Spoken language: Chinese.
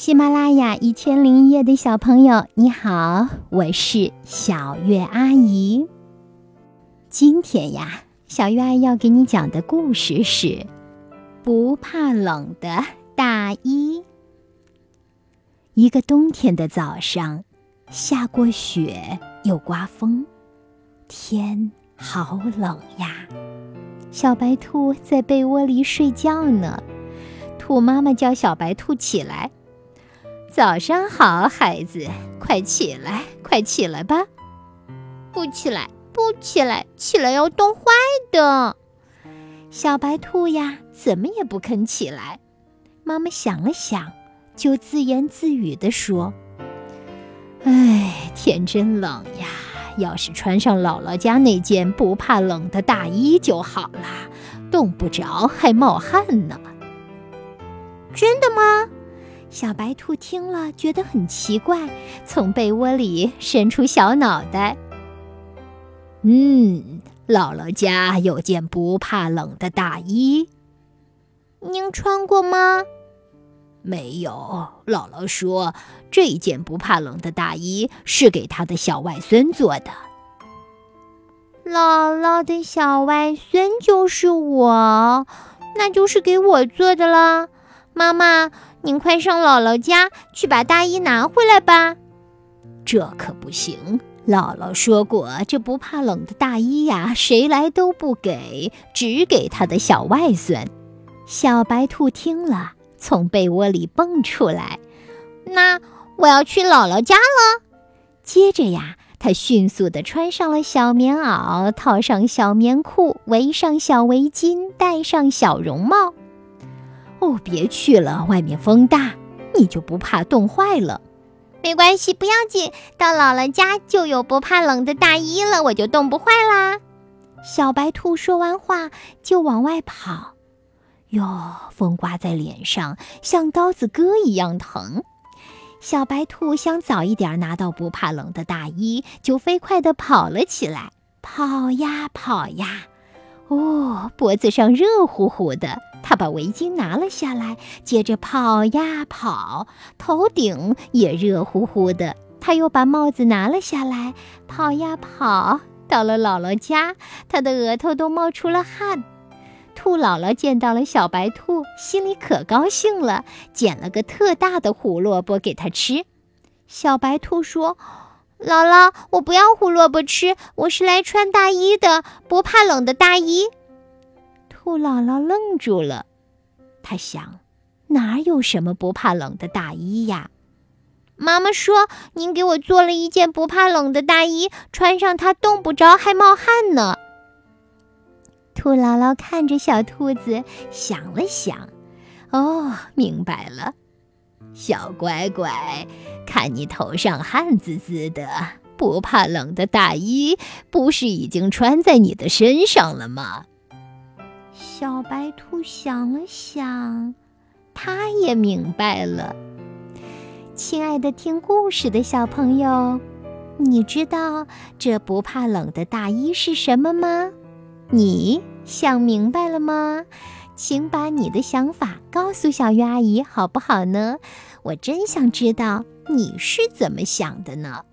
喜马拉雅一千零一夜的小朋友，你好，我是小月阿姨。今天呀，小月阿姨要给你讲的故事是《不怕冷的大衣》。一个冬天的早上，下过雪，又刮风，天好冷呀。小白兔在被窝里睡觉呢，兔妈妈叫小白兔起来。早上好，孩子，快起来，快起来吧！不起来，不起来，起来要冻坏的。小白兔呀，怎么也不肯起来。妈妈想了想，就自言自语地说：“哎，天真冷呀！要是穿上姥姥家那件不怕冷的大衣就好了，冻不着还冒汗呢。”真的吗？小白兔听了，觉得很奇怪，从被窝里伸出小脑袋。嗯，姥姥家有件不怕冷的大衣，您穿过吗？没有。姥姥说，这件不怕冷的大衣是给她的小外孙做的。姥姥的小外孙就是我，那就是给我做的了。妈妈。您快上姥姥家去把大衣拿回来吧。这可不行，姥姥说过，这不怕冷的大衣呀，谁来都不给，只给他的小外孙。小白兔听了，从被窝里蹦出来。那我要去姥姥家了。接着呀，他迅速地穿上了小棉袄，套上小棉裤，围上小围巾，戴上小绒帽。哦，别去了，外面风大，你就不怕冻坏了？没关系，不要紧，到姥姥家就有不怕冷的大衣了，我就冻不坏啦。小白兔说完话就往外跑，哟，风刮在脸上像刀子割一样疼。小白兔想早一点拿到不怕冷的大衣，就飞快地跑了起来，跑呀跑呀，哦，脖子上热乎乎的。他把围巾拿了下来，接着跑呀跑，头顶也热乎乎的。他又把帽子拿了下来，跑呀跑，到了姥姥家，他的额头都冒出了汗。兔姥姥见到了小白兔，心里可高兴了，捡了个特大的胡萝卜给他吃。小白兔说：“姥姥，我不要胡萝卜吃，我是来穿大衣的，不怕冷的大衣。”兔姥姥愣住了，他想，哪有什么不怕冷的大衣呀？妈妈说，您给我做了一件不怕冷的大衣，穿上它冻不着，还冒汗呢。兔姥姥看着小兔子，想了想，哦，明白了，小乖乖，看你头上汗滋滋的，不怕冷的大衣不是已经穿在你的身上了吗？小白兔想了想，它也明白了。亲爱的，听故事的小朋友，你知道这不怕冷的大衣是什么吗？你想明白了吗？请把你的想法告诉小鱼阿姨，好不好呢？我真想知道你是怎么想的呢。